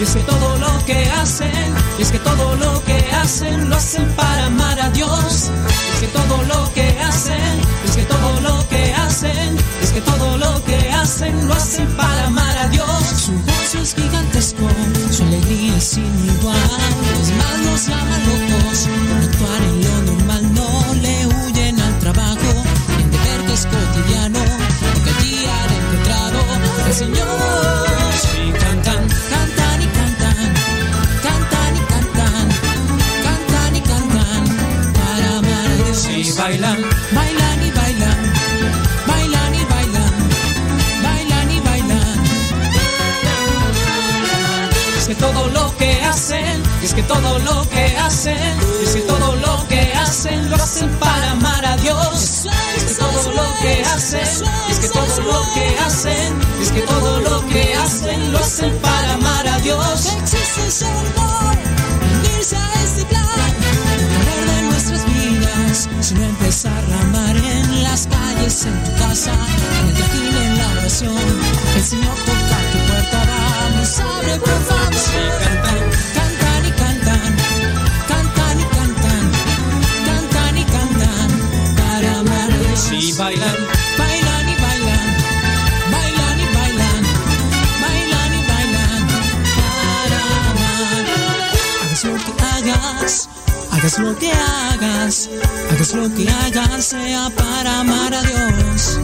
Es que todo lo que hacen, es que todo lo que hacen lo hacen para amar a Dios. Es que todo lo que hacen, es que todo lo que hacen, es que todo lo que hacen lo hacen para amar a Dios. Su gozo es gigantesco, su alegría es sin igual. Que todo lo que hacen, es que todo lo que hacen lo hacen para amar a Dios. Es que todo lo que hacen, es que todo lo que hacen, es que todo lo que hacen lo hacen para amar a Dios. Existe unirse a este plan, poner de nuestras vidas, sino empezar a amar en las calles, en tu casa, en el en la oración. El Señor toca tu puerta, vamos, abre por favor. Bailan, bailan y bailan, bailan y bailan, bailan y bailan para amar. Hagas lo que hagas, hagas lo que hagas, hagas lo que hagas, sea para amar a Dios.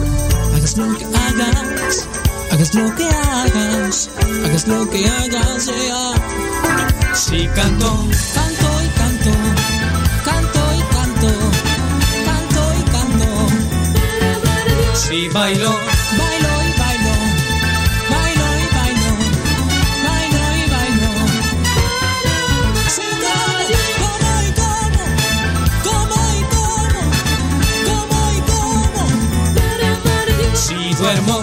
Hagas lo que hagas, hagas lo que hagas, hagas lo que hagas, sea. Si canto, canto Si bailo, bailo y bailo, bailo y bailo, bailo y bailo. Si como, como y como, como y como, como y como. Si duermo,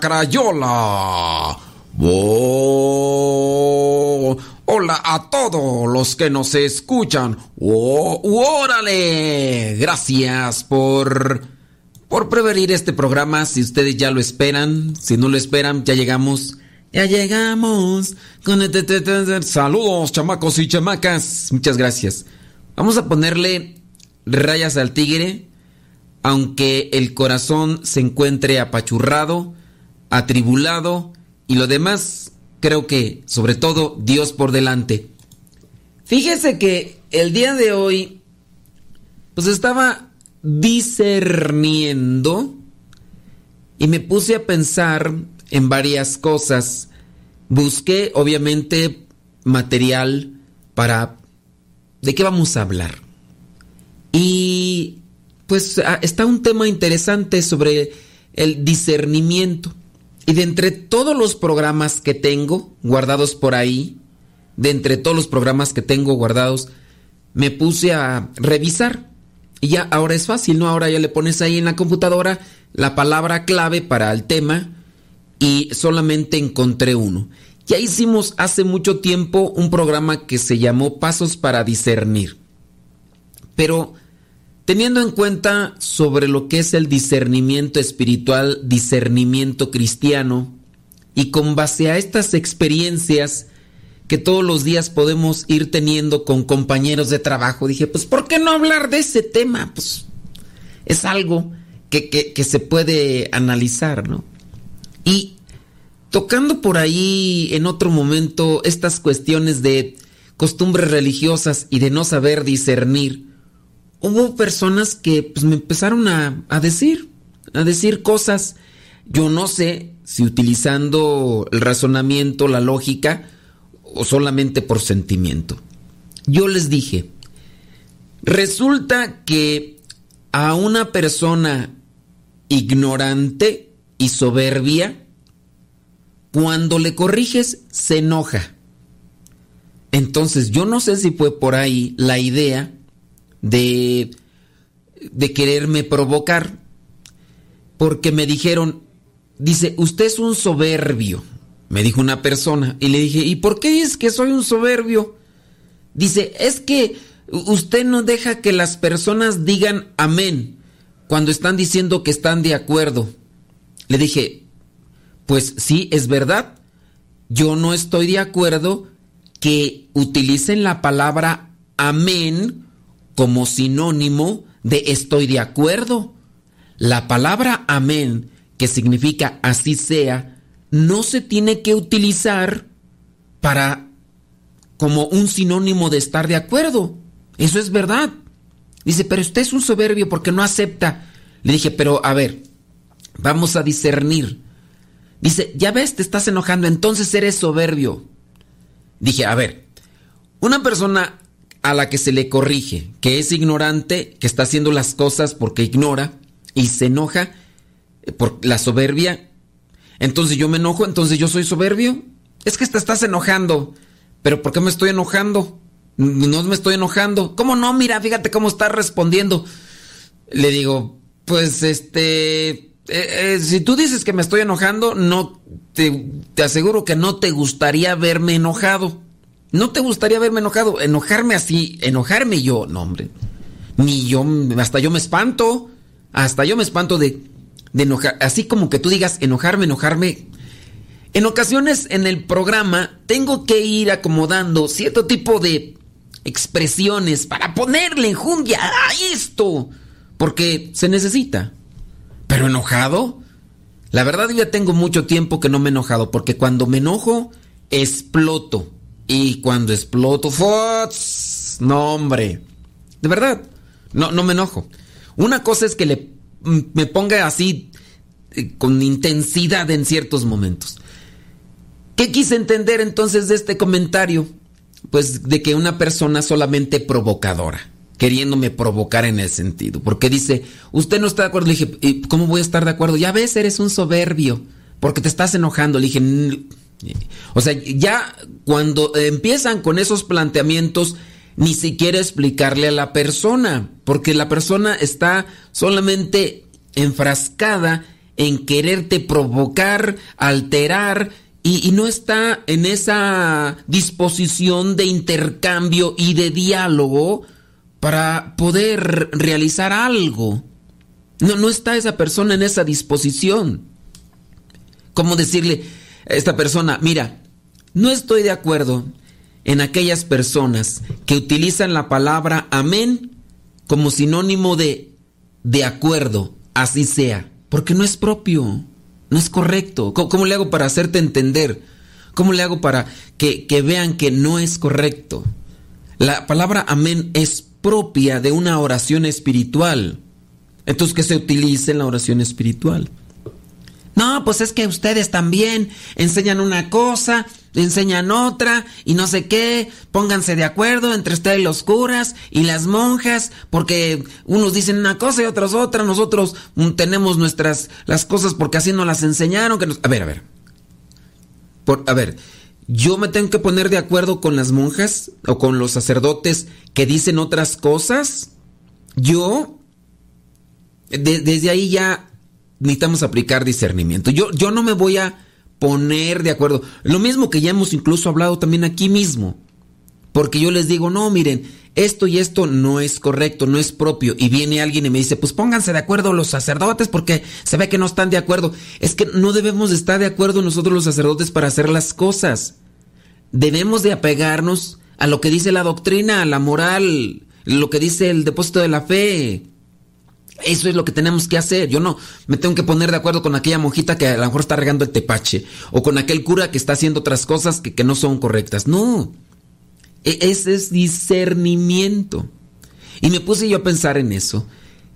Crayola. Oh, hola a todos los que nos escuchan. Oh, órale. Gracias por por prevenir este programa. Si ustedes ya lo esperan, si no lo esperan, ya llegamos. Ya llegamos. Con Saludos, chamacos y chamacas. Muchas gracias. Vamos a ponerle rayas al tigre aunque el corazón se encuentre apachurrado, atribulado y lo demás, creo que sobre todo Dios por delante. Fíjese que el día de hoy, pues estaba discerniendo y me puse a pensar en varias cosas. Busqué obviamente material para... ¿De qué vamos a hablar? Y pues ah, está un tema interesante sobre el discernimiento. Y de entre todos los programas que tengo guardados por ahí, de entre todos los programas que tengo guardados, me puse a revisar. Y ya ahora es fácil, ¿no? Ahora ya le pones ahí en la computadora la palabra clave para el tema y solamente encontré uno. Ya hicimos hace mucho tiempo un programa que se llamó Pasos para discernir. Pero teniendo en cuenta sobre lo que es el discernimiento espiritual, discernimiento cristiano, y con base a estas experiencias que todos los días podemos ir teniendo con compañeros de trabajo, dije, pues ¿por qué no hablar de ese tema? Pues es algo que, que- que se puede analizar, ¿no? Y tocando por ahí en otro momento estas cuestiones de costumbres religiosas y de no saber discernir, hubo personas que pues, me empezaron a, a decir, a decir cosas. Yo no sé si utilizando el razonamiento, la lógica, o solamente por sentimiento. Yo les dije, resulta que a una persona ignorante y soberbia, cuando le corriges, se enoja. Entonces, yo no sé si fue por ahí la idea de, de quererme provocar. porque me dijeron, dice, usted es un soberbio, me dijo una persona. Y le dije, ¿y por qué es que soy un soberbio? Dice, es que usted no deja que las personas digan amén cuando están diciendo que están de acuerdo. Le dije, pues sí, es verdad. Yo no estoy de acuerdo que utilicen la palabra amén como sinónimo de estoy de acuerdo. La palabra amén, que significa así sea, no se tiene que utilizar para como un sinónimo de estar de acuerdo. Eso es verdad. Dice, pero usted es un soberbio porque no acepta. Le dije, pero a ver, vamos a discernir. Dice, ya ves, te estás enojando, entonces eres soberbio. Dije, a ver, una persona a la que se le corrige, que es ignorante, que está haciendo las cosas porque ignora y se enoja por la soberbia, entonces yo me enojo, entonces yo soy soberbio. Es que te estás enojando. Pero ¿por qué me estoy enojando? No me estoy enojando. ¿Cómo no? Mira, fíjate cómo está respondiendo. Le digo, pues este, eh, eh, si tú dices que me estoy enojando, no te, te aseguro que no te gustaría verme enojado. No te gustaría verme enojado. Enojarme así, enojarme yo, no hombre. Ni yo, hasta yo me espanto. Hasta yo me espanto de, de enojar. Así como que tú digas enojarme, enojarme. En ocasiones en el programa tengo que ir acomodando cierto tipo de expresiones para ponerle enjundia a esto, porque se necesita. Pero enojado, la verdad ya tengo mucho tiempo que no me he enojado, porque cuando me enojo, exploto. Y cuando exploto, ¡fots! no hombre, de verdad, no, no me enojo. Una cosa es que le, me ponga así eh, con intensidad en ciertos momentos. ¿Qué quise entender entonces de este comentario? Pues de que una persona solamente provocadora, queriéndome provocar en ese sentido. Porque dice, usted no está de acuerdo. Le dije, ¿cómo voy a estar de acuerdo? Ya ves, eres un soberbio, porque te estás enojando. Le dije, o sea, ya cuando empiezan con esos planteamientos, ni siquiera explicarle a la persona, porque la persona está solamente enfrascada en quererte provocar, alterar y, no está en esa disposición de intercambio y de diálogo para poder realizar algo. No, no está esa persona en esa disposición. ¿Cómo decirle esta persona, mira, no estoy de acuerdo en aquellas personas que utilizan la palabra amén como sinónimo de de acuerdo, así sea, porque no es propio. No es correcto. ¿Cómo, le hago para hacerte entender? ¿Cómo le hago para que, que vean que no es correcto? La palabra amén es propia de una oración espiritual. Entonces, ¿qué se utiliza en la oración espiritual? No, pues es que ustedes también enseñan una cosa, enseñan otra y no sé qué. Pónganse de acuerdo entre ustedes los curas y las monjas, porque unos dicen una cosa y otros otra. Nosotros mm, tenemos nuestras las cosas porque así nos las enseñaron. Que A ver, a ver. Por, a ver, yo me tengo que poner de acuerdo con las monjas o con los sacerdotes que dicen otras cosas. Yo, desde ahí ya necesitamos aplicar discernimiento. Yo, yo no me voy a poner de acuerdo. Lo mismo que ya hemos incluso hablado también aquí mismo. Porque yo les digo, no, miren, esto y esto no es correcto, no es propio. Y viene alguien y me dice, pues pónganse de acuerdo los sacerdotes porque se ve que no están de acuerdo. Es que no debemos estar de acuerdo nosotros los sacerdotes para hacer las cosas. Debemos de apegarnos a lo que dice la doctrina, a la moral, lo que dice el depósito de la fe. Eso es lo que tenemos que hacer. Yo no me tengo que poner de acuerdo con aquella monjita que a lo mejor está regando el tepache. O con aquel cura que está haciendo otras cosas que, no son correctas. No. E, ese es discernimiento. Y me puse yo a pensar en eso.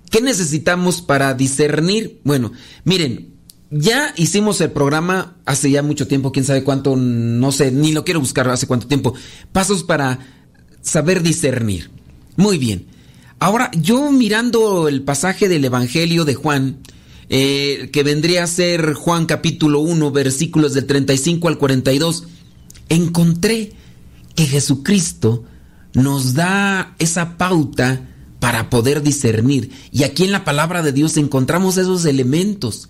¿Qué necesitamos para discernir? Bueno, miren, ya hicimos el programa hace ya mucho tiempo, quién sabe cuánto, no sé, ni lo quiero buscar hace cuánto tiempo. Pasos para saber discernir. Muy bien. Ahora, yo mirando el pasaje del Evangelio de Juan, eh, que vendría a ser Juan capítulo 1, versículos del 35 al 42, encontré que Jesucristo nos da esa pauta para poder discernir. Y aquí en la palabra de Dios encontramos esos elementos.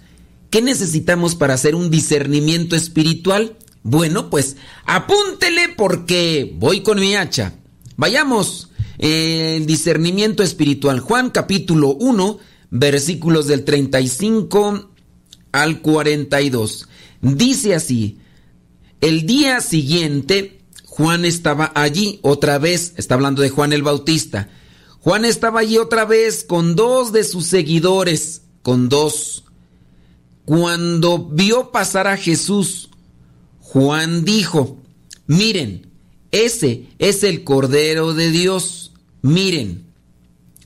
¿Qué necesitamos para hacer un discernimiento espiritual? Bueno, pues apúntele porque voy con mi hacha. Vayamos, el discernimiento espiritual. Juan capítulo 1, versículos del 35 al 42. Dice así, el día siguiente Juan estaba allí otra vez, está hablando de Juan el Bautista. Juan estaba allí otra vez con dos de sus seguidores, con dos. Cuando vio pasar a Jesús, Juan dijo, miren, ese es el Cordero de Dios, miren,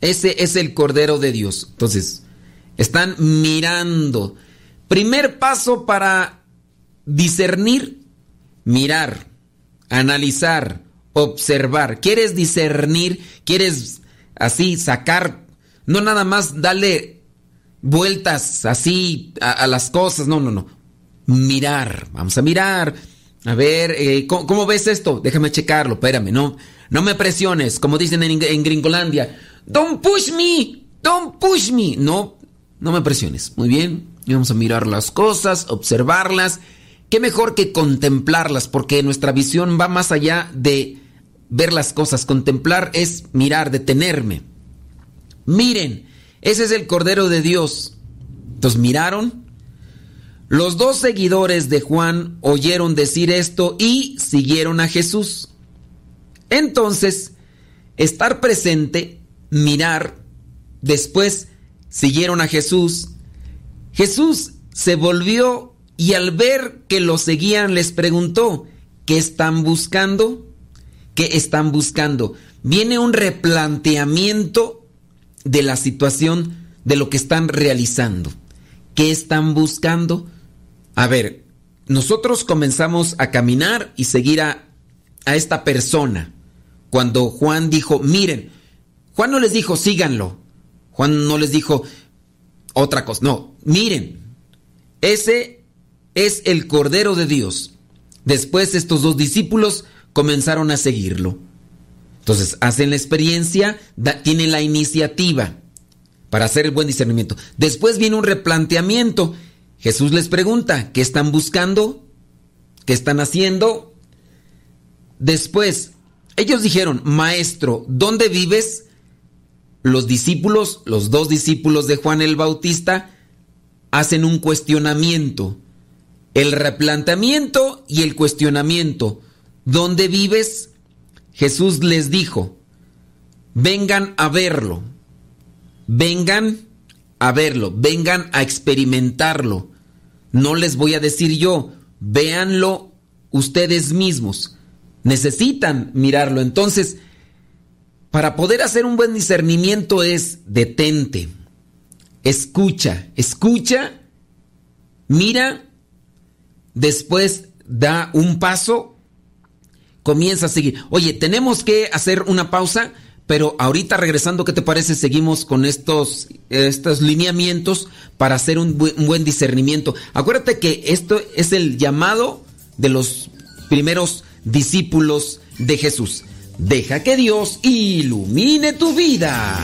ese es el Cordero de Dios. Entonces, están mirando. Primer paso para discernir, mirar, analizar, observar. ¿Quieres discernir? ¿Quieres así sacar? No nada más darle vueltas así a, las cosas, no, no, no. Mirar, vamos a mirar. A ver, eh, ¿cómo, ves esto? Déjame checarlo, espérame, no, no me presiones, como dicen en, en Gringolandia. Don't push me, don't push me. No, no me presiones. Muy bien, vamos a mirar las cosas, observarlas. Qué mejor que contemplarlas, porque nuestra visión va más allá de ver las cosas. Contemplar es mirar, detenerme. Miren, ese es el Cordero de Dios. Entonces miraron. Los dos seguidores de Juan oyeron decir esto y siguieron a Jesús. Entonces, estar presente, mirar, después siguieron a Jesús. Jesús se volvió y al ver que lo seguían les preguntó, ¿qué están buscando? ¿Qué están buscando? Viene un replanteamiento de la situación de lo que están realizando. ¿Qué están buscando? A ver, nosotros comenzamos a caminar y seguir a, a esta persona. Cuando Juan dijo, miren, Juan no les dijo, síganlo. Juan no les dijo otra cosa. No, miren, ese es el Cordero de Dios. Después estos dos discípulos comenzaron a seguirlo. Entonces, hacen la experiencia, tienen la iniciativa para hacer el buen discernimiento. Después viene un replanteamiento. Jesús les pregunta, ¿qué están buscando? ¿Qué están haciendo? Después, ellos dijeron, Maestro, ¿dónde vives? Los discípulos, los dos discípulos de Juan el Bautista, hacen un cuestionamiento. El replanteamiento y el cuestionamiento. ¿Dónde vives? Jesús les dijo, vengan a verlo, vengan a verlo, vengan a experimentarlo. No les voy a decir yo, véanlo ustedes mismos. Necesitan mirarlo. Entonces, para poder hacer un buen discernimiento es detente, escucha, escucha, mira, después da un paso comienza a seguir. Oye, tenemos que hacer una pausa, pero ahorita regresando, ¿qué te parece? Seguimos con estos, estos lineamientos para hacer un buen, discernimiento. Acuérdate que esto es el llamado de los primeros discípulos de Jesús. Deja que Dios ilumine tu vida.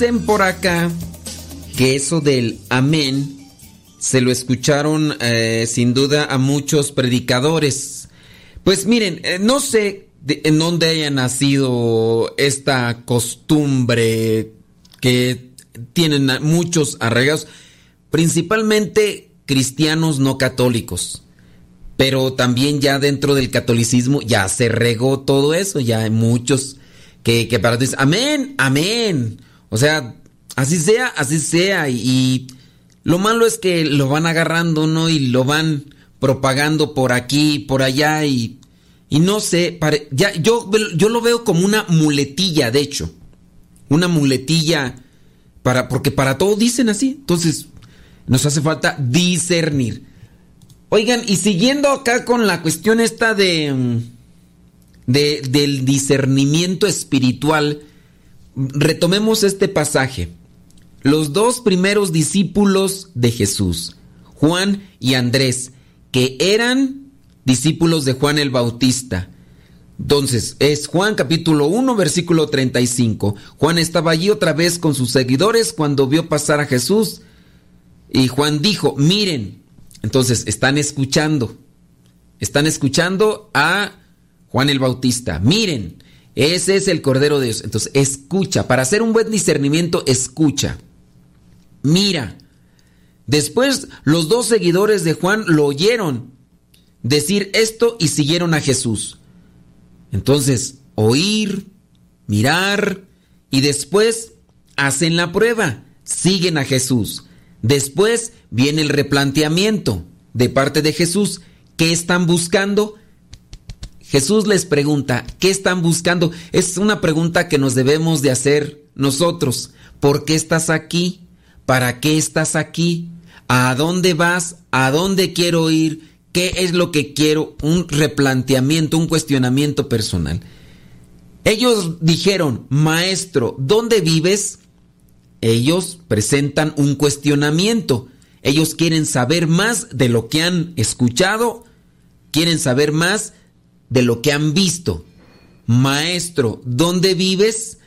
Por acá que eso del amén se lo escucharon eh, sin duda a muchos predicadores. Pues miren, eh, no sé en dónde haya nacido esta costumbre que tienen muchos arraigados, principalmente cristianos no católicos. Pero también ya dentro del catolicismo ya se regó todo eso, ya hay muchos que, que para decir, amén, amén. O sea, así sea, así sea. Y, lo malo es que lo van agarrando, ¿no? Y lo van propagando por aquí, por allá y, y no sé, ya, yo, yo lo veo como una muletilla, de hecho. Una muletilla para, porque para todo dicen así. Entonces, nos hace falta discernir. Oigan, y siguiendo acá con la cuestión esta de, de del discernimiento espiritual, retomemos este pasaje. Los dos primeros discípulos de Jesús, Juan y Andrés, que eran discípulos de Juan el Bautista. Entonces, es Juan capítulo 1, versículo 35. Juan estaba allí otra vez con sus seguidores cuando vio pasar a Jesús. Y Juan dijo, miren, entonces están escuchando, están escuchando a Juan el Bautista, miren, ese es el Cordero de Dios. Entonces, escucha. Para hacer un buen discernimiento, escucha. Mira. Después, los dos seguidores de Juan lo oyeron decir esto y siguieron a Jesús. Entonces, oír, mirar y después hacen la prueba. Siguen a Jesús. Después viene el replanteamiento de parte de Jesús. ¿Qué están buscando? Jesús les pregunta, ¿qué están buscando? Es una pregunta que nos debemos de hacer nosotros. ¿Por qué estás aquí? ¿Para qué estás aquí? ¿A dónde vas? ¿A dónde quiero ir? ¿Qué es lo que quiero? Un replanteamiento, un cuestionamiento personal. Ellos dijeron, maestro, ¿dónde vives? Ellos presentan un cuestionamiento. Ellos quieren saber más de lo que han escuchado, quieren saber más de lo que han visto. Maestro, ¿dónde vives?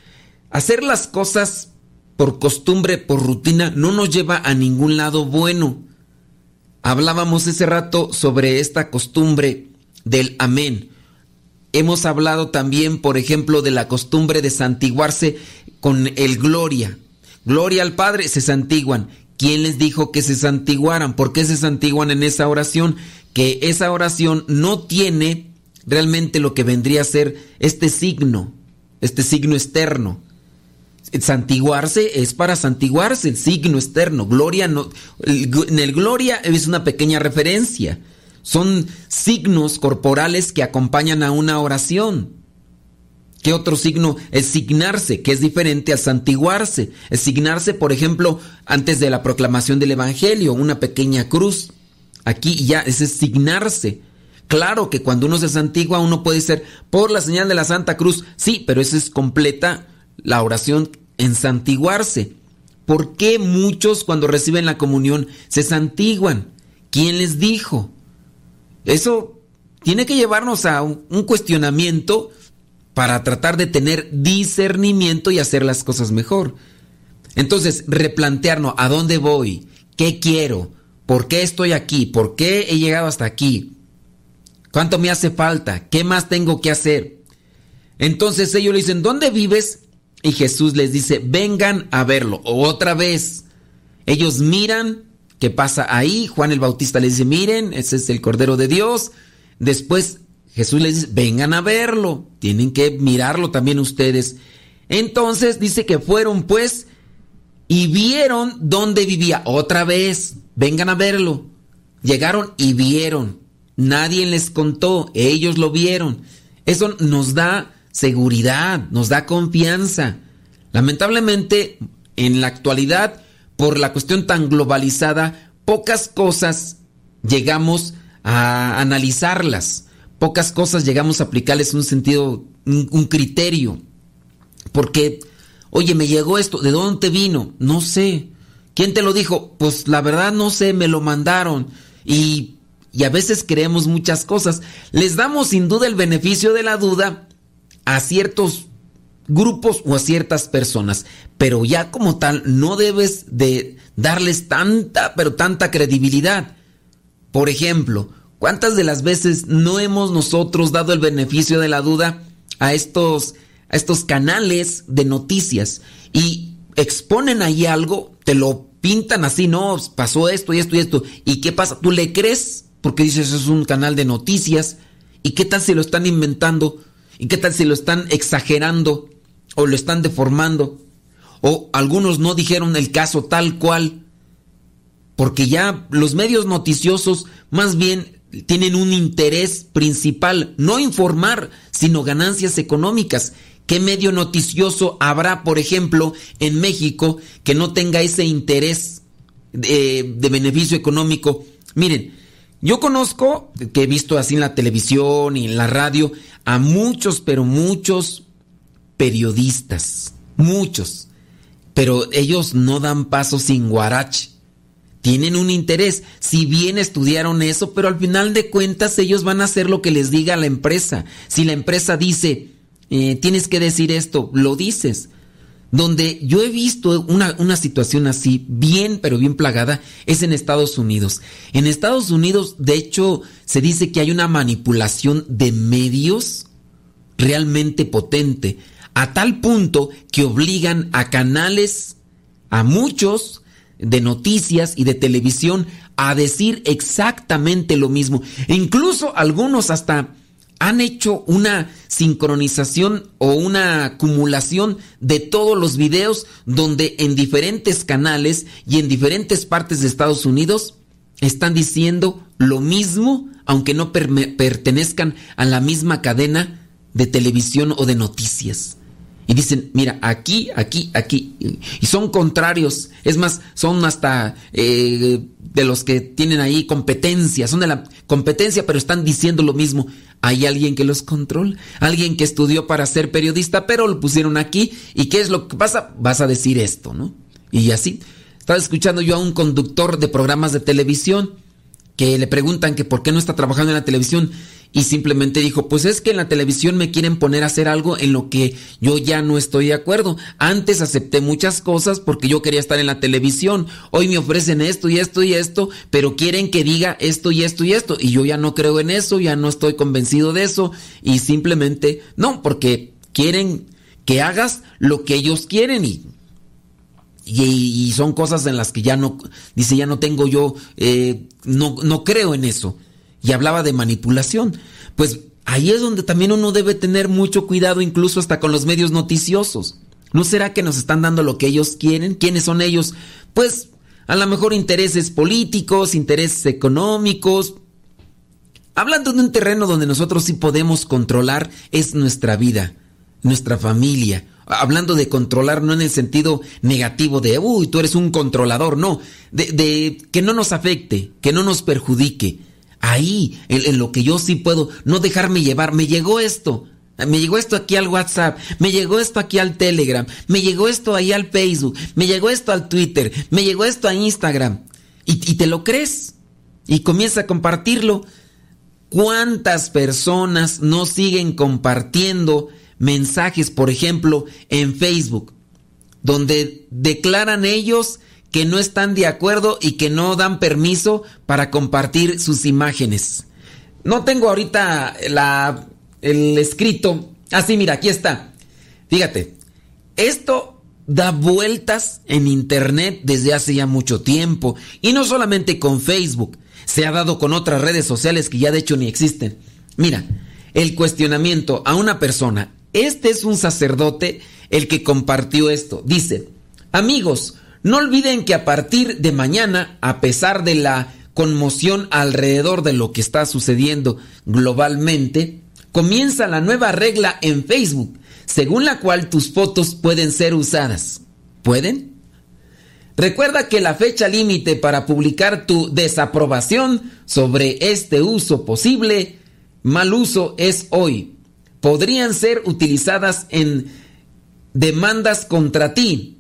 Hacer las cosas por costumbre, por rutina, no nos lleva a ningún lado bueno. Hablábamos ese rato sobre esta costumbre del amén. Hemos hablado también, por ejemplo, de la costumbre de santiguarse con el gloria. Gloria al Padre, se santiguan. ¿Quién les dijo que se santiguaran? ¿Por qué se santiguan en esa oración? Que esa oración no tiene realmente lo que vendría a ser este signo, este signo externo. Santiguarse es para santiguarse, el signo externo. Gloria no, en el gloria es una pequeña referencia. Son signos corporales que acompañan a una oración. ¿Qué otro signo? Es signarse, que es diferente a santiguarse. Signarse, por ejemplo, antes de la proclamación del Evangelio, una pequeña cruz. Aquí ya es signarse. Claro que cuando uno se santigua, uno puede ser por la señal de la Santa Cruz. Sí, pero eso es completa la oración en santiguarse. ¿Por qué muchos cuando reciben la comunión se santiguan? ¿Quién les dijo? Eso tiene que llevarnos a un, cuestionamiento para tratar de tener discernimiento y hacer las cosas mejor. Entonces, replantearnos a dónde voy, qué quiero, por qué estoy aquí, por qué he llegado hasta aquí, ¿Cuánto me hace falta? ¿Qué más tengo que hacer? Entonces ellos le dicen, ¿dónde vives? Y Jesús les dice, vengan a verlo. Otra vez. Ellos miran qué pasa ahí. Juan el Bautista les dice, miren, ese es el Cordero de Dios. Después Jesús les dice, vengan a verlo. Tienen que mirarlo también ustedes. Entonces dice que fueron pues y vieron dónde vivía. Otra vez, vengan a verlo. Llegaron y vieron. Nadie les contó, ellos lo vieron. Eso nos da seguridad, nos da confianza. Lamentablemente, en la actualidad, por la cuestión tan globalizada, pocas cosas llegamos a analizarlas, pocas cosas llegamos a aplicarles un sentido, un, criterio. Porque, oye, me llegó esto, ¿de dónde vino? No sé. ¿Quién te lo dijo? Pues la verdad no sé, me lo mandaron. Y, y a veces creemos muchas cosas. Les damos sin duda el beneficio de la duda a ciertos grupos o a ciertas personas, pero ya como tal no debes de darles tanta, pero tanta credibilidad. Por ejemplo, ¿cuántas de las veces no hemos nosotros dado el beneficio de la duda a estos, a estos canales de noticias y exponen ahí algo, te lo pintan así, no, pasó esto y esto y esto, ¿y qué pasa? ¿Tú le crees? Porque dices, es un canal de noticias, ¿y qué tal si lo están inventando? ¿Y qué tal si lo están exagerando o lo están deformando? O algunos no dijeron el caso tal cual porque ya los medios noticiosos más bien tienen un interés principal, no informar, sino ganancias económicas. ¿Qué medio noticioso habrá, por ejemplo, en México que no tenga ese interés de, de, beneficio económico? Miren, yo conozco, que he visto así en la televisión y en la radio, a muchos, pero muchos periodistas, muchos, pero ellos no dan paso sin guarache tienen un interés. Si bien estudiaron eso, pero al final de cuentas ellos van a hacer lo que les diga la empresa. Si la empresa dice, eh, tienes que decir esto, lo dices. Donde yo he visto una, situación así, bien, pero bien plagada, es en Estados Unidos. En Estados Unidos, de hecho, se dice que hay una manipulación de medios realmente potente, a tal punto que obligan a canales, a muchos, de noticias y de televisión a decir exactamente lo mismo. Incluso algunos hasta han hecho una sincronización o una acumulación de todos los videos donde en diferentes canales y en diferentes partes de Estados Unidos están diciendo lo mismo, aunque no pertenezcan a la misma cadena de televisión o de noticias. Y dicen, mira, aquí, aquí, aquí. Y son contrarios. Es más, son hasta eh, de los que tienen ahí competencia. Son de la competencia, pero están diciendo lo mismo. Hay alguien que los controla. Alguien que estudió para ser periodista, pero lo pusieron aquí. ¿Y qué es lo que pasa? Vas a decir esto, ¿no? Y así. Estaba escuchando yo a un conductor de programas de televisión que le preguntan que por qué no está trabajando en la televisión y simplemente dijo, pues es que en la televisión me quieren poner a hacer algo en lo que yo ya no estoy de acuerdo. Antes acepté muchas cosas porque yo quería estar en la televisión. Hoy me ofrecen esto y esto y esto, pero quieren que diga esto y esto y esto. Y yo ya no creo en eso, ya no estoy convencido de eso. Y simplemente, no, porque quieren que hagas lo que ellos quieren y y, son cosas en las que ya no, dice, ya no tengo yo, eh, no, no creo en eso y hablaba de manipulación. Pues ahí es donde también uno debe tener mucho cuidado, incluso hasta con los medios noticiosos. ¿No será que nos están dando lo que ellos quieren? ¿Quiénes son ellos? Pues a lo mejor intereses políticos, intereses económicos. Hablando de un terreno donde nosotros sí podemos controlar, es nuestra vida, nuestra familia. Hablando de controlar no en el sentido negativo de, uy, tú eres un controlador, no, de, de que no nos afecte, que no nos perjudique ahí, en, lo que yo sí puedo, no dejarme llevar. Me llegó esto, me llegó esto aquí al WhatsApp, me llegó esto aquí al Telegram, me llegó esto ahí al Facebook, me llegó esto al Twitter, me llegó esto a Instagram. Y, y te lo crees. Y comienza a compartirlo. ¿Cuántas personas no siguen compartiendo mensajes, por ejemplo, en Facebook, donde declaran ellos que no están de acuerdo y que no dan permiso para compartir sus imágenes. No tengo ahorita la, el escrito Así, mira, aquí está. Fíjate, esto da vueltas en Internet desde hace ya mucho tiempo. Y no solamente con Facebook, se ha dado con otras redes sociales que ya de hecho ni existen. Mira, el cuestionamiento a una persona. Este es un sacerdote el que compartió esto. Dice, amigos, no olviden que a partir de mañana, a pesar de la conmoción alrededor de lo que está sucediendo globalmente, comienza la nueva regla en Facebook, según la cual tus fotos pueden ser usadas. ¿Pueden? Recuerda que la fecha límite para publicar tu desaprobación sobre este uso posible, mal uso, es hoy. Podrían ser utilizadas en demandas contra ti.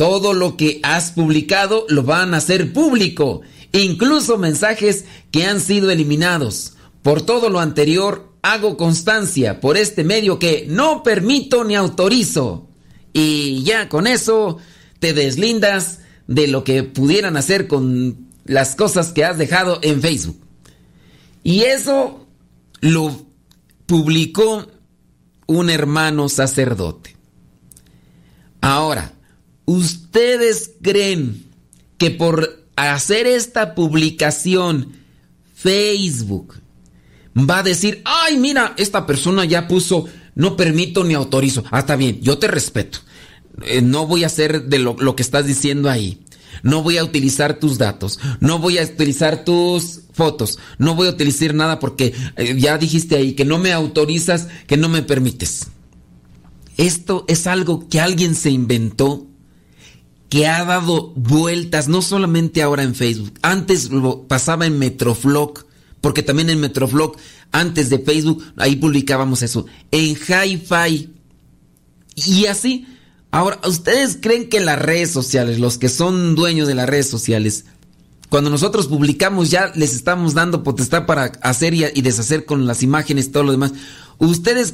Todo lo que has publicado lo van a hacer público, incluso mensajes que han sido eliminados. Por todo lo anterior, hago constancia por este medio que no permito ni autorizo. Y ya con eso te deslindas de lo que pudieran hacer con las cosas que has dejado en Facebook. Y eso lo publicó un hermano sacerdote. Ahora, ¿ustedes creen que por hacer esta publicación Facebook va a decir, ay, mira, esta persona ya puso, no permito ni autorizo. Ah, está bien, yo te respeto. Eh, no voy a hacer de lo, que estás diciendo ahí. No voy a utilizar tus datos. No voy a utilizar tus fotos. No voy a utilizar nada porque eh, ya dijiste ahí que no me autorizas, que no me permites. Esto es algo que alguien se inventó, que ha dado vueltas, no solamente ahora en Facebook. Antes lo pasaba en Metroflog porque también en Metroflog, antes de Facebook, ahí publicábamos eso, en Hi-Fi. Y así, ahora, ¿ustedes creen que las redes sociales, los que son dueños de las redes sociales, cuando nosotros publicamos ya les estamos dando potestad para hacer y, deshacer con las imágenes todo lo demás? ¿Ustedes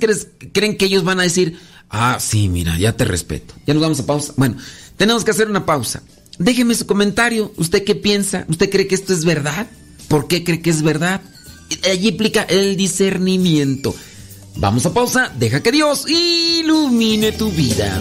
creen que ellos van a decir, ah, sí, mira, ya te respeto? Ya nos vamos a pausa. Bueno, tenemos que hacer una pausa. Déjeme su comentario. ¿Usted qué piensa? ¿Usted cree que esto es verdad? ¿Por qué cree que es verdad? Allí implica el discernimiento. Vamos a pausa, deja que Dios ilumine tu vida.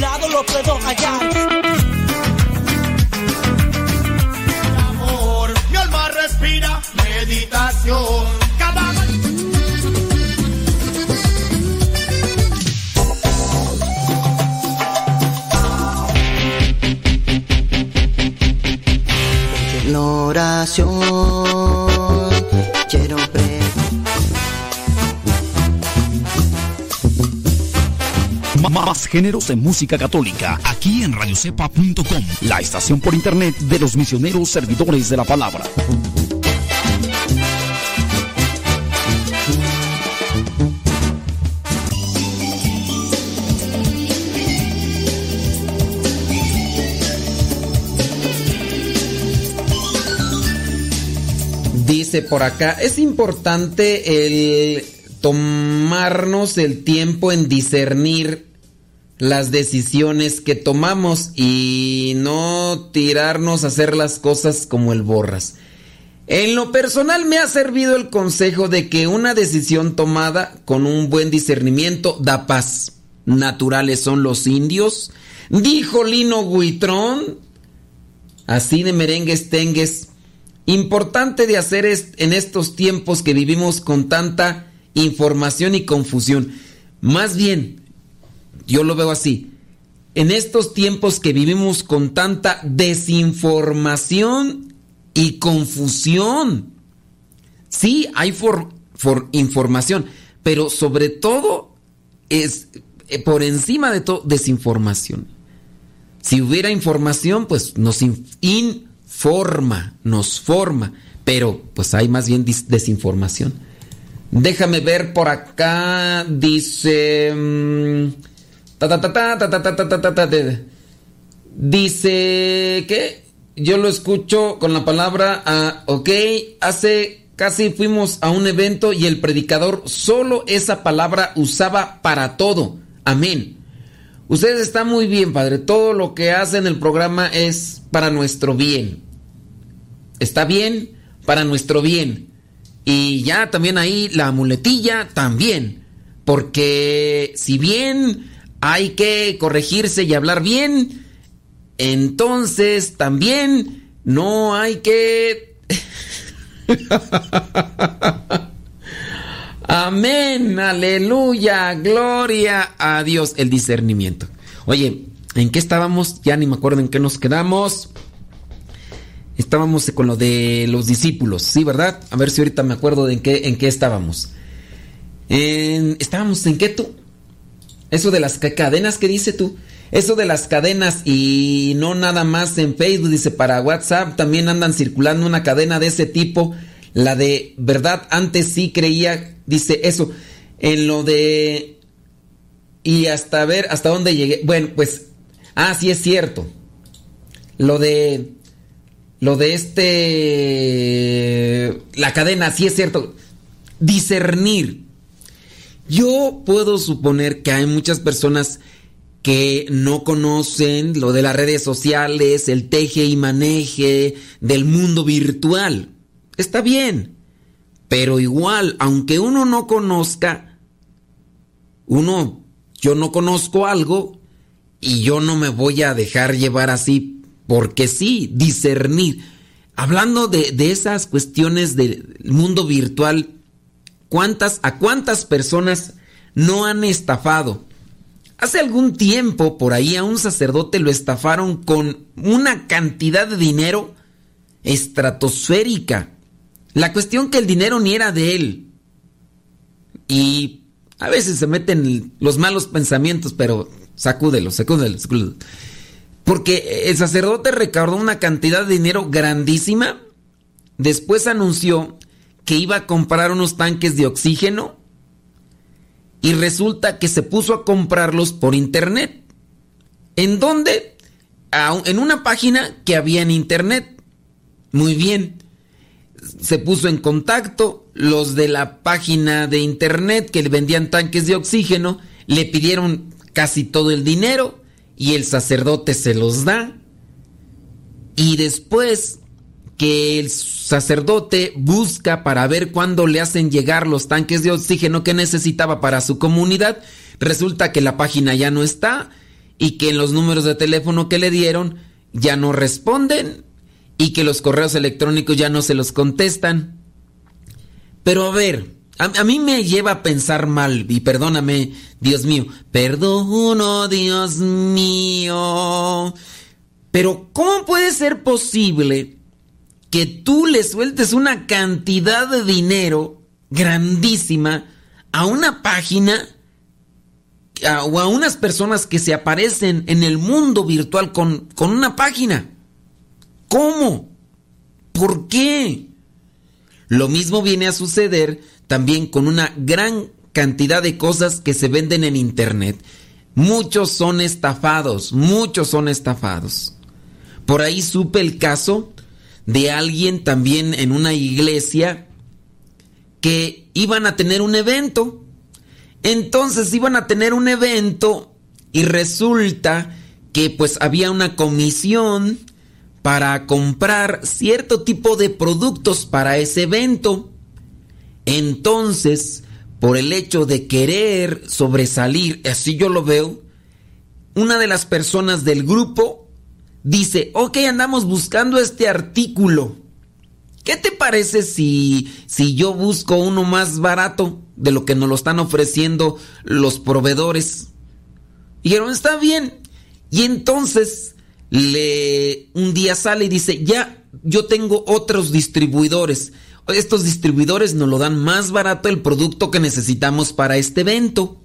lado lo puedo hallar. Amor, mi alma respira meditación. Cada oración Más géneros de música católica aquí en radiocepa.com, la estación por internet de los misioneros servidores de la palabra. Dice por acá, es importante el tomarnos el tiempo en discernir las decisiones que tomamos y no tirarnos a hacer las cosas como el borras. En lo personal me ha servido el consejo de que una decisión tomada con un buen discernimiento da paz. Naturales son los indios, dijo Lino Guitrón. Así de merengues tengues. Importante de hacer es en estos tiempos que vivimos con tanta información y confusión. Más bien, yo lo veo así. En estos tiempos que vivimos con tanta desinformación y confusión. Sí, hay for, información, pero sobre todo es eh, por encima de todo desinformación. Si hubiera información, pues nos informa, nos forma, pero pues hay más bien desinformación. Déjame ver por acá, dice... Dice que yo lo escucho con la palabra, ah, ok, hace casi fuimos a un evento y el predicador solo esa palabra usaba para todo. Amén. Ustedes están muy bien, Padre. Todo lo que hacen en el programa es para nuestro bien. Está bien para nuestro bien. Y ya también ahí la muletilla también. Porque si bien hay que corregirse y hablar bien, entonces también no hay que... Amén, aleluya, gloria a Dios, el discernimiento. Oye, ¿en qué estábamos? Ya ni me acuerdo en qué nos quedamos. Estábamos con lo de los discípulos, ¿sí, verdad? A ver si ahorita me acuerdo de en qué, en qué estábamos. estábamos en qué tú. Eso de las cadenas que dice tú. Eso de las cadenas y no nada más en Facebook, dice para WhatsApp, también andan circulando una cadena de ese tipo. La de verdad, antes sí creía, dice eso. En lo de... Y hasta ver hasta dónde llegué. Bueno, pues... Ah, sí es cierto. Lo de lo de este, la cadena, sí es cierto, discernir. Yo puedo suponer que hay muchas personas que no conocen lo de las redes sociales, el teje y maneje del mundo virtual. Está bien, pero igual, aunque uno no conozca, uno, yo no conozco algo y yo no me voy a dejar llevar así porque sí, discernir. Hablando de, esas cuestiones del mundo virtual, ¿cuántas, ¿a cuántas personas no han estafado? Hace algún tiempo por ahí a un sacerdote lo estafaron con una cantidad de dinero estratosférica. La cuestión que el dinero ni era de él. Y a veces se meten los malos pensamientos, pero sacúdelo, sacúdelo, sacúdelo. Porque el sacerdote recaudó una cantidad de dinero grandísima. Después anunció que iba a comprar unos tanques de oxígeno. Y resulta que se puso a comprarlos por internet. ¿En dónde? En una página que había en internet. Muy bien. Se puso en contacto. Los de la página de internet que le vendían tanques de oxígeno le pidieron casi todo el dinero y el sacerdote se los da. Y después que el sacerdote busca para ver cuándo le hacen llegar los tanques de oxígeno que necesitaba para su comunidad, resulta que la página ya no está y que en los números de teléfono que le dieron ya no responden y que los correos electrónicos ya no se los contestan. Pero a ver, a, mí me lleva a pensar mal, y perdóname, Dios mío, perdono, Dios mío. Pero ¿cómo puede ser posible que tú le sueltes una cantidad de dinero grandísima a una página o a unas personas que se aparecen en el mundo virtual con, con una página? ¿Cómo? ¿Por qué? Lo mismo viene a suceder también con una gran cantidad de cosas que se venden en internet. Muchos son estafados, muchos son estafados. Por ahí supe el caso de alguien también en una iglesia que iban a tener un evento. Entonces iban a tener un evento y resulta que pues había una comisión para comprar cierto tipo de productos para ese evento. Entonces, por el hecho de querer sobresalir, así yo lo veo, una de las personas del grupo dice, ok, andamos buscando este artículo. ¿Qué te parece si, si yo busco uno más barato de lo que nos lo están ofreciendo los proveedores? Y dijeron, está bien. Y entonces le un día sale y dice, ya, yo tengo otros distribuidores. Estos distribuidores nos lo dan más barato el producto que necesitamos para este evento.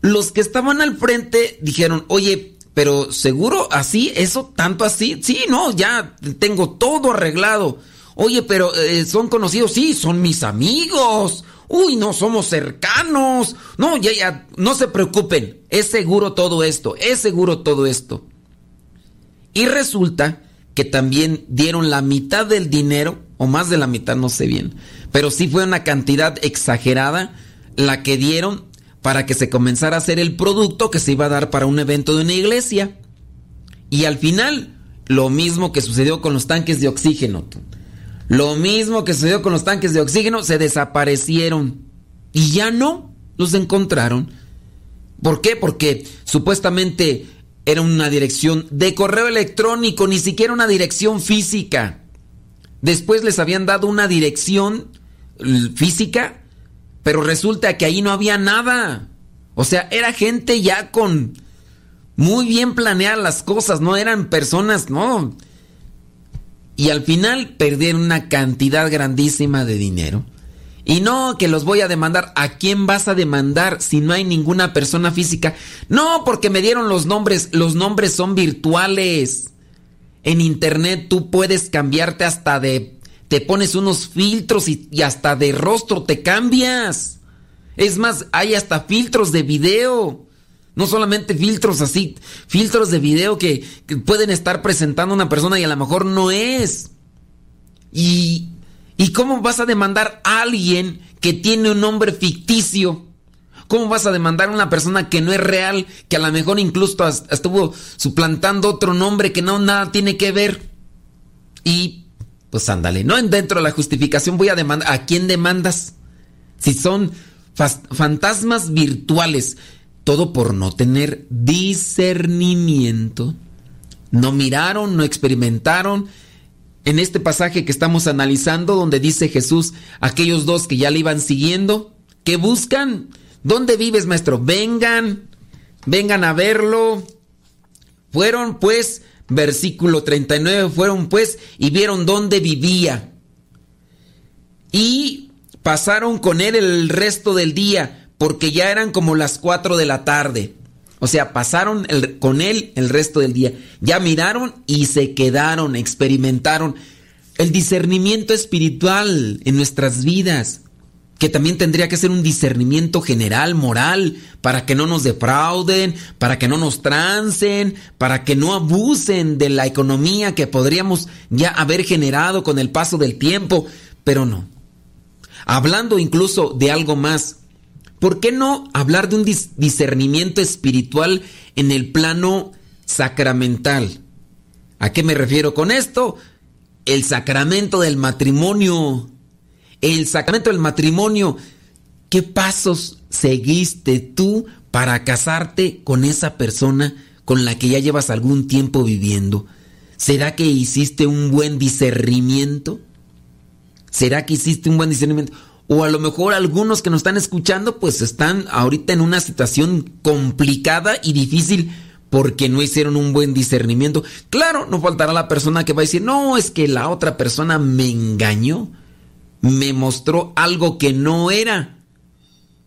Los que estaban al frente dijeron, oye, pero seguro así, eso, tanto así. Sí, no, ya tengo todo arreglado. Oye, pero eh, son conocidos, sí, son mis amigos. Uy, no somos cercanos. No, ya, ya, no se preocupen. Es seguro todo esto, es seguro todo esto. Y resulta que también dieron la mitad del dinero, o más de la mitad, no sé bien. Pero sí fue una cantidad exagerada la que dieron para que se comenzara a hacer el producto que se iba a dar para un evento de una iglesia. Y al final, lo mismo que sucedió con los tanques de oxígeno. Lo mismo que sucedió con los tanques de oxígeno, se desaparecieron. Y ya no los encontraron. ¿Por qué? Porque supuestamente era una dirección de correo electrónico, ni siquiera una dirección física. Después les habían dado una dirección física, pero resulta que ahí no había nada. O sea, era gente ya con muy bien planeadas las cosas, no eran personas, no y al final perdieron una cantidad grandísima de dinero. Y no que los voy a demandar. ¿A quién vas a demandar si no hay ninguna persona física? No, porque me dieron los nombres. Los nombres son virtuales. En internet tú puedes cambiarte hasta de... Te pones unos filtros y, hasta de rostro te cambias. Es más, hay hasta filtros de video. No solamente filtros así, filtros de video que, pueden estar presentando una persona y a lo mejor no es. Y, ¿Y cómo vas a demandar a alguien que tiene un nombre ficticio? ¿Cómo vas a demandar a una persona que no es real, que a lo mejor incluso estuvo suplantando otro nombre que no nada tiene que ver? Y pues ándale, no dentro de la justificación voy a demandar. ¿A quién demandas? Si son fantasmas virtuales todo por no tener discernimiento. No miraron, no experimentaron. En este pasaje que estamos analizando, donde dice Jesús, aquellos dos que ya le iban siguiendo, que buscan, ¿dónde vives, maestro? Vengan, vengan a verlo. Fueron pues, versículo 39, fueron pues y vieron dónde vivía. Y pasaron con él el resto del día porque ya eran como las 4 de la tarde. O sea, pasaron con él el resto del día. Ya miraron y se quedaron, experimentaron el discernimiento espiritual en nuestras vidas, que también tendría que ser un discernimiento general, moral, para que no nos defrauden, para que no nos trancen, para que no abusen de la economía que podríamos ya haber generado con el paso del tiempo, pero no. Hablando incluso de algo más, ¿Por qué no hablar de un discernimiento espiritual en el plano sacramental? ¿A qué me refiero con esto? El sacramento del matrimonio. El sacramento del matrimonio. ¿Qué pasos seguiste tú para casarte con esa persona con la que ya llevas algún tiempo viviendo? ¿Será que hiciste un buen discernimiento? ¿Será que hiciste un buen discernimiento? O a lo mejor algunos que nos están escuchando pues están ahorita en una situación complicada y difícil porque no hicieron un buen discernimiento. Claro, no faltará la persona que va a decir, no, es que la otra persona me engañó, me mostró algo que no era.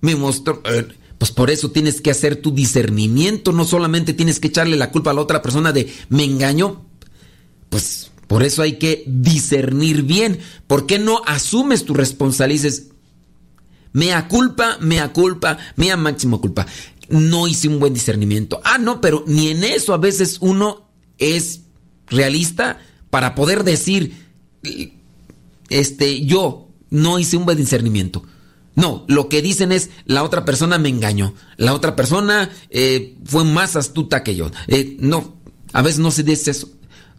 Me mostró... Eh, pues por eso tienes que hacer tu discernimiento, no solamente tienes que echarle la culpa a la otra persona de me engañó. Pues por eso hay que discernir bien. ¿Por qué no asumes tu responsabilidad? Mea culpa, mea culpa, mea máximo culpa. No hice un buen discernimiento. Ah, no, pero ni en eso a veces uno es realista para poder decir, este, yo, no hice un buen discernimiento. No, lo que dicen es, la otra persona me engañó, la otra persona eh, fue más astuta que yo. Eh, no, a veces no se dice eso.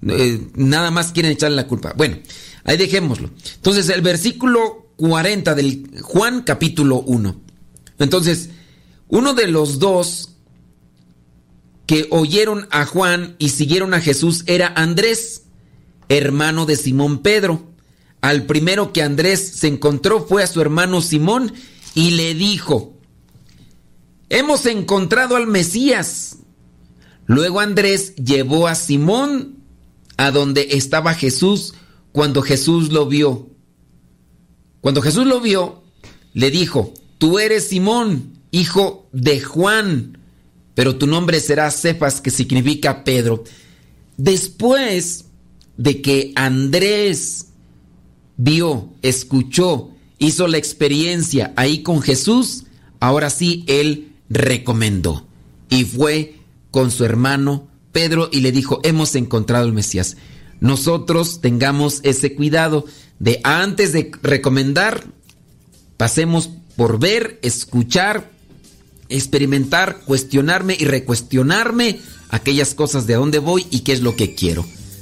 Eh, nada más quieren echarle la culpa. Bueno, ahí dejémoslo. Entonces, el versículo 40 del Juan capítulo 1. Entonces, uno de los dos que oyeron a Juan y siguieron a Jesús era Andrés, hermano de Simón Pedro. Al primero que Andrés se encontró fue a su hermano Simón y le dijo, hemos encontrado al Mesías. Luego Andrés llevó a Simón a donde estaba Jesús cuando Jesús lo vio. Cuando Jesús lo vio, le dijo, tú eres Simón, hijo de Juan, pero tu nombre será Cefas, que significa Pedro. Después de que Andrés vio, escuchó, hizo la experiencia ahí con Jesús, ahora sí él recomendó. Y fue con su hermano Pedro y le dijo, hemos encontrado el Mesías. Nosotros tengamos ese cuidado de antes de recomendar, pasemos por ver, escuchar, experimentar, cuestionarme y recuestionarme aquellas cosas de dónde voy y qué es lo que quiero.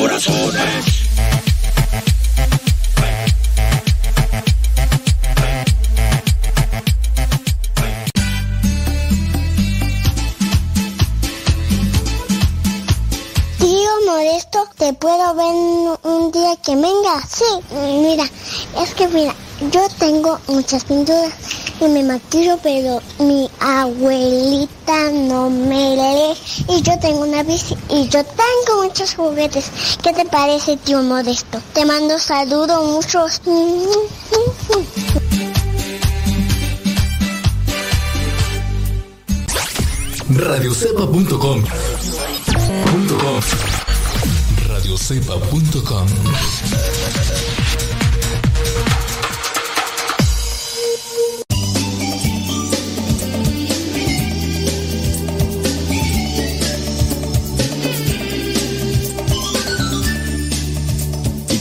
Corazones. ¿te puedo ver un día que venga? Sí, mira, es que mira, yo tengo muchas pinturas y me maquillo, pero mi abuelita no me lee. Y yo tengo una bici y yo tengo muchos juguetes. ¿Qué te parece, tío Modesto? Te mando saludos muchos. radiocepa.com radiocepa.com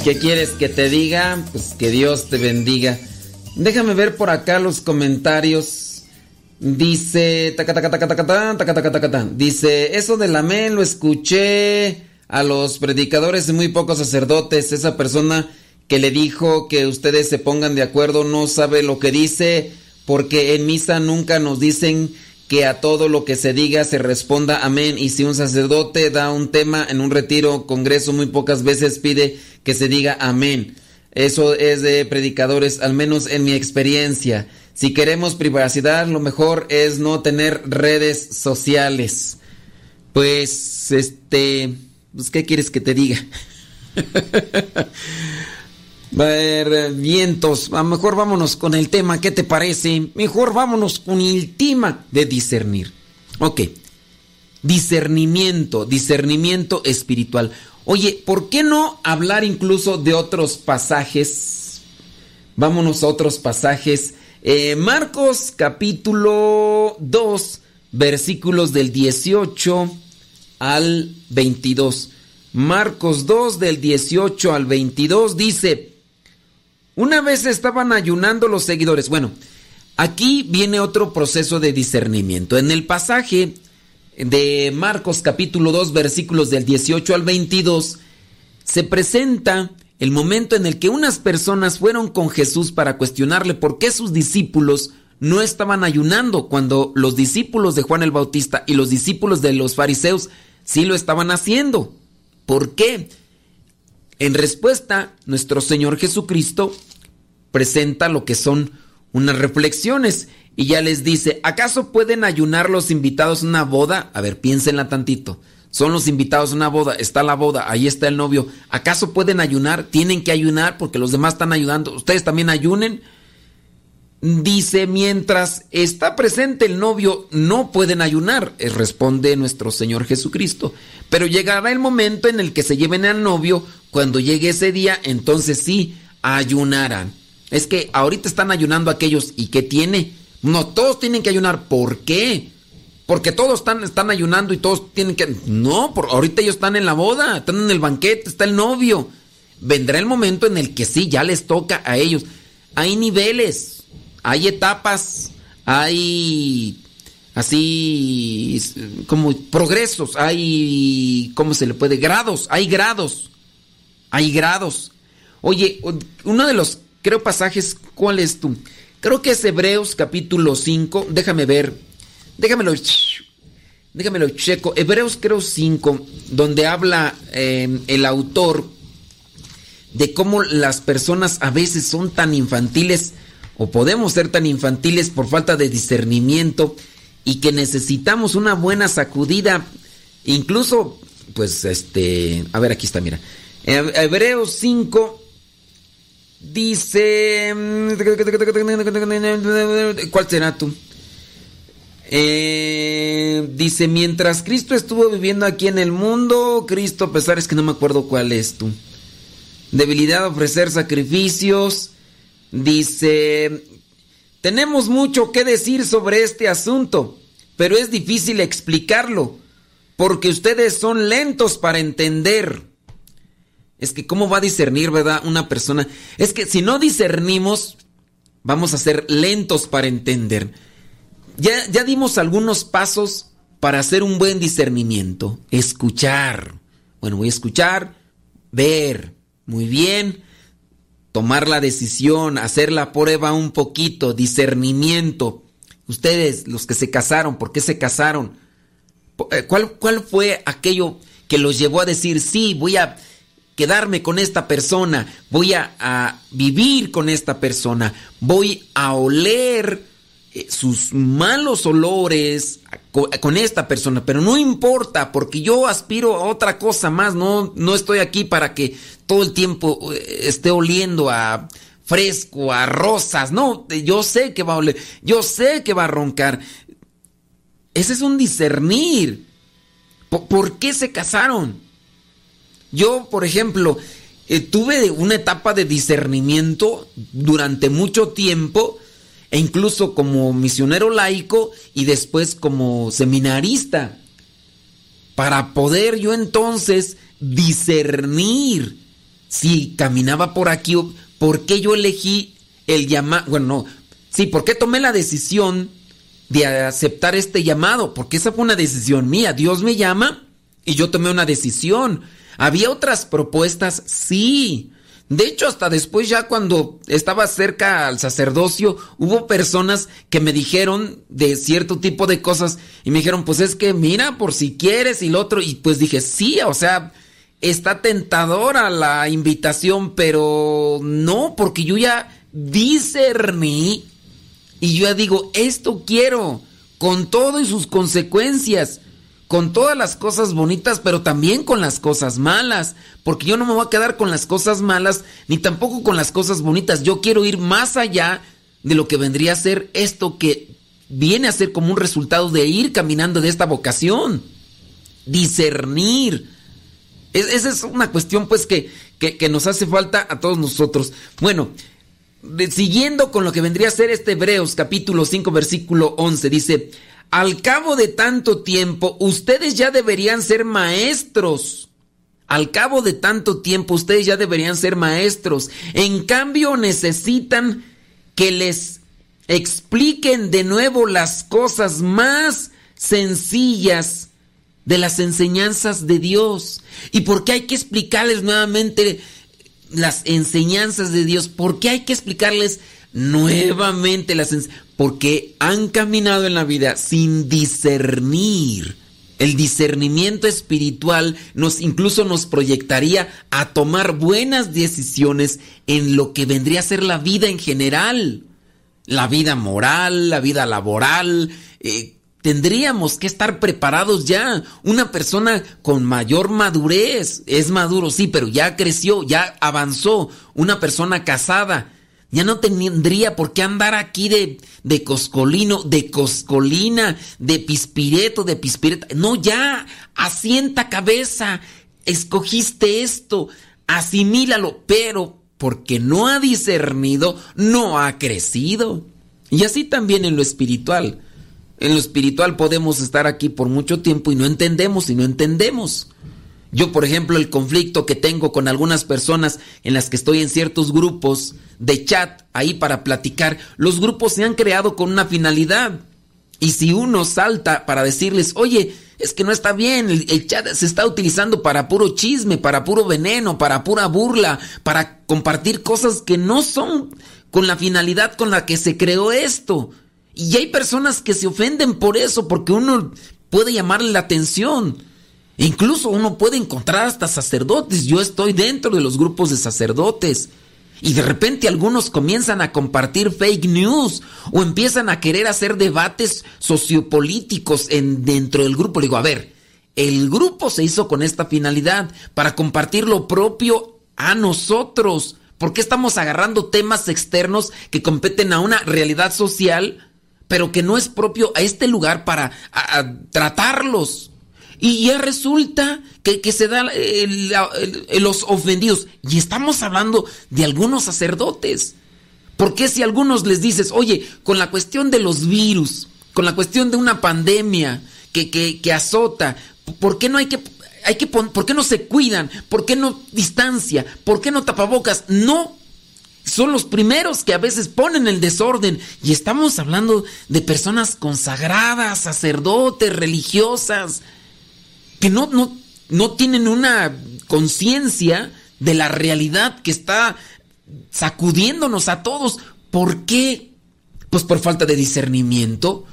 qué quieres que te diga? Pues que Dios te bendiga. Déjame ver por acá los comentarios. Dice, dice, eso del amén lo escuché a los predicadores y muy pocos sacerdotes. Esa persona que le dijo que ustedes se pongan de acuerdo no sabe lo que dice, porque en misa nunca nos dicen que a todo lo que se diga se responda amén. Y si un sacerdote da un tema en un retiro, congreso, muy pocas veces pide que se diga amén. Eso es de predicadores, al menos en mi experiencia. Si queremos privacidad, lo mejor es no tener redes sociales. Pues, este, pues, ¿qué quieres que te diga? Ver, vientos, a mejor vámonos con el tema, ¿qué te parece? Mejor vámonos con el tema de discernir. Ok, discernimiento, discernimiento espiritual. Oye, ¿por qué no hablar incluso de otros pasajes? Vámonos a otros pasajes. Eh, Marcos capítulo 2, versículos del 18 al 22. Marcos 2 del 18 al 22 dice, una vez estaban ayunando los seguidores. Bueno, aquí viene otro proceso de discernimiento. En el pasaje de Marcos capítulo 2 versículos del 18 al 22 se presenta el momento en el que unas personas fueron con Jesús para cuestionarle por qué sus discípulos no estaban ayunando cuando los discípulos de Juan el Bautista y los discípulos de los fariseos sí lo estaban haciendo. ¿Por qué? En respuesta, nuestro Señor Jesucristo presenta lo que son unas reflexiones y ya les dice, ¿acaso pueden ayunar los invitados a una boda? A ver, piénsenla tantito. Son los invitados a una boda, está la boda, ahí está el novio. ¿Acaso pueden ayunar? Tienen que ayunar porque los demás están ayudando. ¿Ustedes también ayunen? Dice, mientras está presente el novio, no pueden ayunar, eh, responde nuestro Señor Jesucristo. Pero llegará el momento en el que se lleven al novio, cuando llegue ese día, entonces sí, ayunarán. Es que ahorita están ayunando aquellos, ¿y qué tiene? No, todos tienen que ayunar. ¿Por qué? Porque todos están, están ayunando y todos tienen que... No, por, ahorita ellos están en la boda, están en el banquete, está el novio. Vendrá el momento en el que sí, ya les toca a ellos. Hay niveles hay etapas, hay así como progresos, hay, ¿cómo se le puede? Grados, hay grados, hay grados. Oye, uno de los, creo, pasajes, ¿cuál es tú? Creo que es Hebreos capítulo 5, déjame ver, déjamelo, déjamelo checo, Hebreos creo 5, donde habla eh, el autor de cómo las personas a veces son tan infantiles, o podemos ser tan infantiles por falta de discernimiento y que necesitamos una buena sacudida, incluso, pues, este, a ver, aquí está, mira, Hebreos 5 dice, ¿cuál será tú? Eh, dice, mientras Cristo estuvo viviendo aquí en el mundo, Cristo, a pesar es que no me acuerdo cuál es tú. Debilidad, ofrecer sacrificios, Dice, tenemos mucho que decir sobre este asunto, pero es difícil explicarlo, porque ustedes son lentos para entender. Es que cómo va a discernir, ¿verdad? Una persona. Es que si no discernimos, vamos a ser lentos para entender. Ya, ya dimos algunos pasos para hacer un buen discernimiento. Escuchar. Bueno, voy a escuchar, ver. Muy bien tomar la decisión, hacer la prueba un poquito, discernimiento. Ustedes, los que se casaron, ¿por qué se casaron? Eh, ¿Cuál, cuál fue aquello que los llevó a decir, sí, voy a quedarme con esta persona, voy a, vivir con esta persona, voy a oler eh, sus malos olores con esta persona, pero no importa porque yo aspiro a otra cosa más, no, no estoy aquí para que todo el tiempo eh, esté oliendo a fresco, a rosas, no, yo sé que va a oler, yo sé que va a roncar. Ese es un discernir. ¿Por, qué se casaron? Yo, por ejemplo, eh, tuve una etapa de discernimiento durante mucho tiempo e incluso como misionero laico y después como seminarista, para poder yo entonces discernir si caminaba por aquí o por qué yo elegí el llamado, bueno, no, sí, por qué tomé la decisión de aceptar este llamado, porque esa fue una decisión mía, Dios me llama y yo tomé una decisión. ¿Había otras propuestas? Sí. De hecho, hasta después ya cuando estaba cerca al sacerdocio, hubo personas que me dijeron de cierto tipo de cosas y me dijeron, pues es que mira, por si quieres y lo otro, y pues dije, sí, o sea, está tentadora la invitación, pero no, porque yo ya discerní y yo ya digo, esto quiero, con todo y sus consecuencias con todas las cosas bonitas, pero también con las cosas malas, porque yo no me voy a quedar con las cosas malas, ni tampoco con las cosas bonitas. Yo quiero ir más allá de lo que vendría a ser esto que viene a ser como un resultado de ir caminando de esta vocación. Discernir. esa es una cuestión pues que, que, que nos hace falta a todos nosotros. Bueno, siguiendo con lo que vendría a ser este Hebreos capítulo 5 versículo 11, dice, al cabo de tanto tiempo, ustedes ya deberían ser maestros. Al cabo de tanto tiempo, ustedes ya deberían ser maestros. En cambio, necesitan que les expliquen de nuevo las cosas más sencillas de las enseñanzas de Dios. ¿Y por qué hay que explicarles nuevamente las enseñanzas de Dios? ¿Por qué hay que explicarles nuevamente enseñanzas? porque han caminado en la vida sin discernir El discernimiento espiritual nos incluso nos proyectaría a tomar buenas decisiones en lo que vendría a ser la vida en general. La vida moral, la vida laboral. Eh, tendríamos que estar preparados ya. Una persona con mayor madurez es maduro, sí, pero ya creció, ya avanzó. Una persona casada ya no tendría por qué andar aquí de, de coscolino, de coscolina, de pispireto, de pispireta. No, ya, asienta cabeza. Escogiste esto, asimílalo, pero porque no ha discernido, no ha crecido. Y así también en lo espiritual. En lo espiritual podemos estar aquí por mucho tiempo y no entendemos y no entendemos. Yo, por ejemplo, el conflicto que tengo con algunas personas en las que estoy en ciertos grupos de chat ahí para platicar, los grupos se han creado con una finalidad. Y si uno salta para decirles, oye, es que no está bien, el, chat se está utilizando para puro chisme, para puro veneno, para pura burla, para compartir cosas que no son con la finalidad con la que se creó esto. Y hay personas que se ofenden por eso, porque uno puede llamarle la atención. Incluso uno puede encontrar hasta sacerdotes. Yo estoy dentro de los grupos de sacerdotes. Y de repente algunos comienzan a compartir fake news o empiezan a querer hacer debates sociopolíticos en, dentro del grupo. Le digo, a ver, el grupo se hizo con esta finalidad, para compartir lo propio a nosotros. ¿Por qué estamos agarrando temas externos que competen a una realidad social, pero que no es propio a este lugar para tratarlos? Y ya resulta que, se da los ofendidos. Y estamos hablando de algunos sacerdotes. ¿Por qué si a algunos les dices, oye, con la cuestión de los virus, con la cuestión de una pandemia que, que, azota, ¿por qué no hay que, hay que por qué no se cuidan? ¿Por qué no distancia? ¿Por qué no tapabocas? No. Son los primeros que a veces ponen el desorden. Y estamos hablando de personas consagradas, sacerdotes, religiosas que no, no, no tienen una conciencia de la realidad que está sacudiéndonos a todos. ¿Por qué? Pues por falta de discernimiento.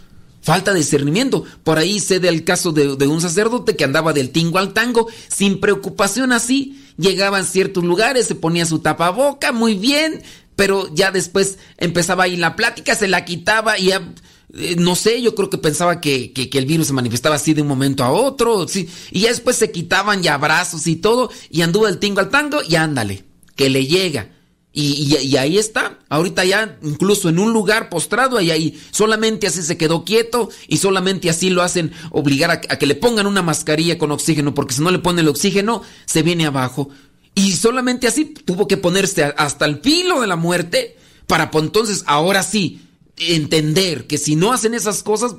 Falta de discernimiento. Por ahí sé del caso de, de, un sacerdote que andaba del tingo al tango, sin preocupación así. Llegaba en ciertos lugares, se ponía su tapaboca, muy bien, pero ya después empezaba ahí la plática, se la quitaba y ya eh, no sé, yo creo que pensaba que, el virus se manifestaba así de un momento a otro, sí, y ya después se quitaban ya abrazos y todo, y anduvo el tingo al tango, y ándale, que le llega. Y, y, ahí está, ahorita ya incluso en un lugar postrado, y ahí solamente así se quedó quieto y solamente así lo hacen obligar a, a que le pongan una mascarilla con oxígeno, porque si no le ponen el oxígeno, se viene abajo. Y solamente así tuvo que ponerse hasta el filo de la muerte para entonces, ahora sí, entender que si no hacen esas cosas,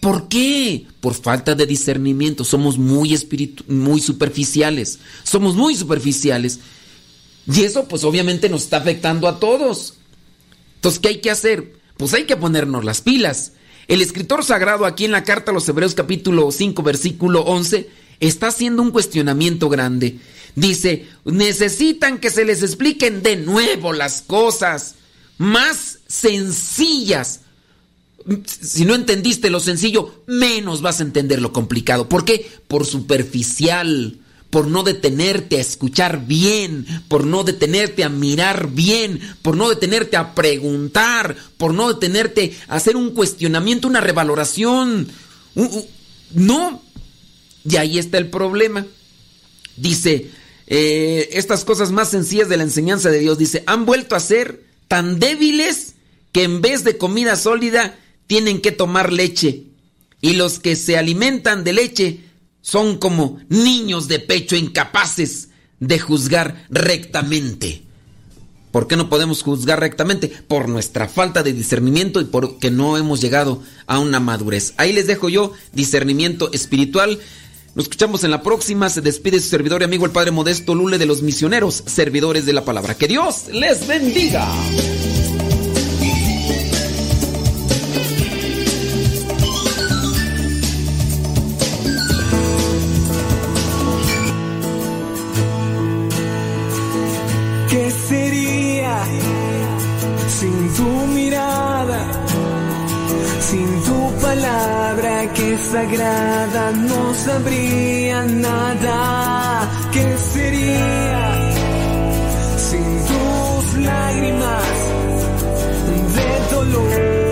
¿por qué? Por falta de discernimiento. Somos muy, muy superficiales. Somos muy superficiales. Y eso pues obviamente nos está afectando a todos. Entonces, ¿qué hay que hacer? Pues hay que ponernos las pilas. El escritor sagrado aquí en la carta a los Hebreos capítulo 5 versículo 11 está haciendo un cuestionamiento grande. Dice, necesitan que se les expliquen de nuevo las cosas más sencillas. Si no entendiste lo sencillo, menos vas a entender lo complicado. ¿Por qué? Por superficial, por no detenerte a escuchar bien, por no detenerte a mirar bien, por no detenerte a preguntar, por no detenerte a hacer un cuestionamiento, una revaloración. No. Y ahí está el problema. Dice, eh, estas cosas más sencillas de la enseñanza de Dios, dice, han vuelto a ser tan débiles que en vez de comida sólida tienen que tomar leche. Y los que se alimentan de leche son como niños de pecho incapaces de juzgar rectamente. ¿Por qué no podemos juzgar rectamente? Por nuestra falta de discernimiento y porque no hemos llegado a una madurez. Ahí les dejo yo discernimiento espiritual. Nos escuchamos en la próxima. Se despide su servidor y amigo el Padre Modesto Lule de los misioneros, servidores de la palabra. Que Dios les bendiga. Sagrada no sabría nada. ¿Qué sería sin tus lágrimas de dolor?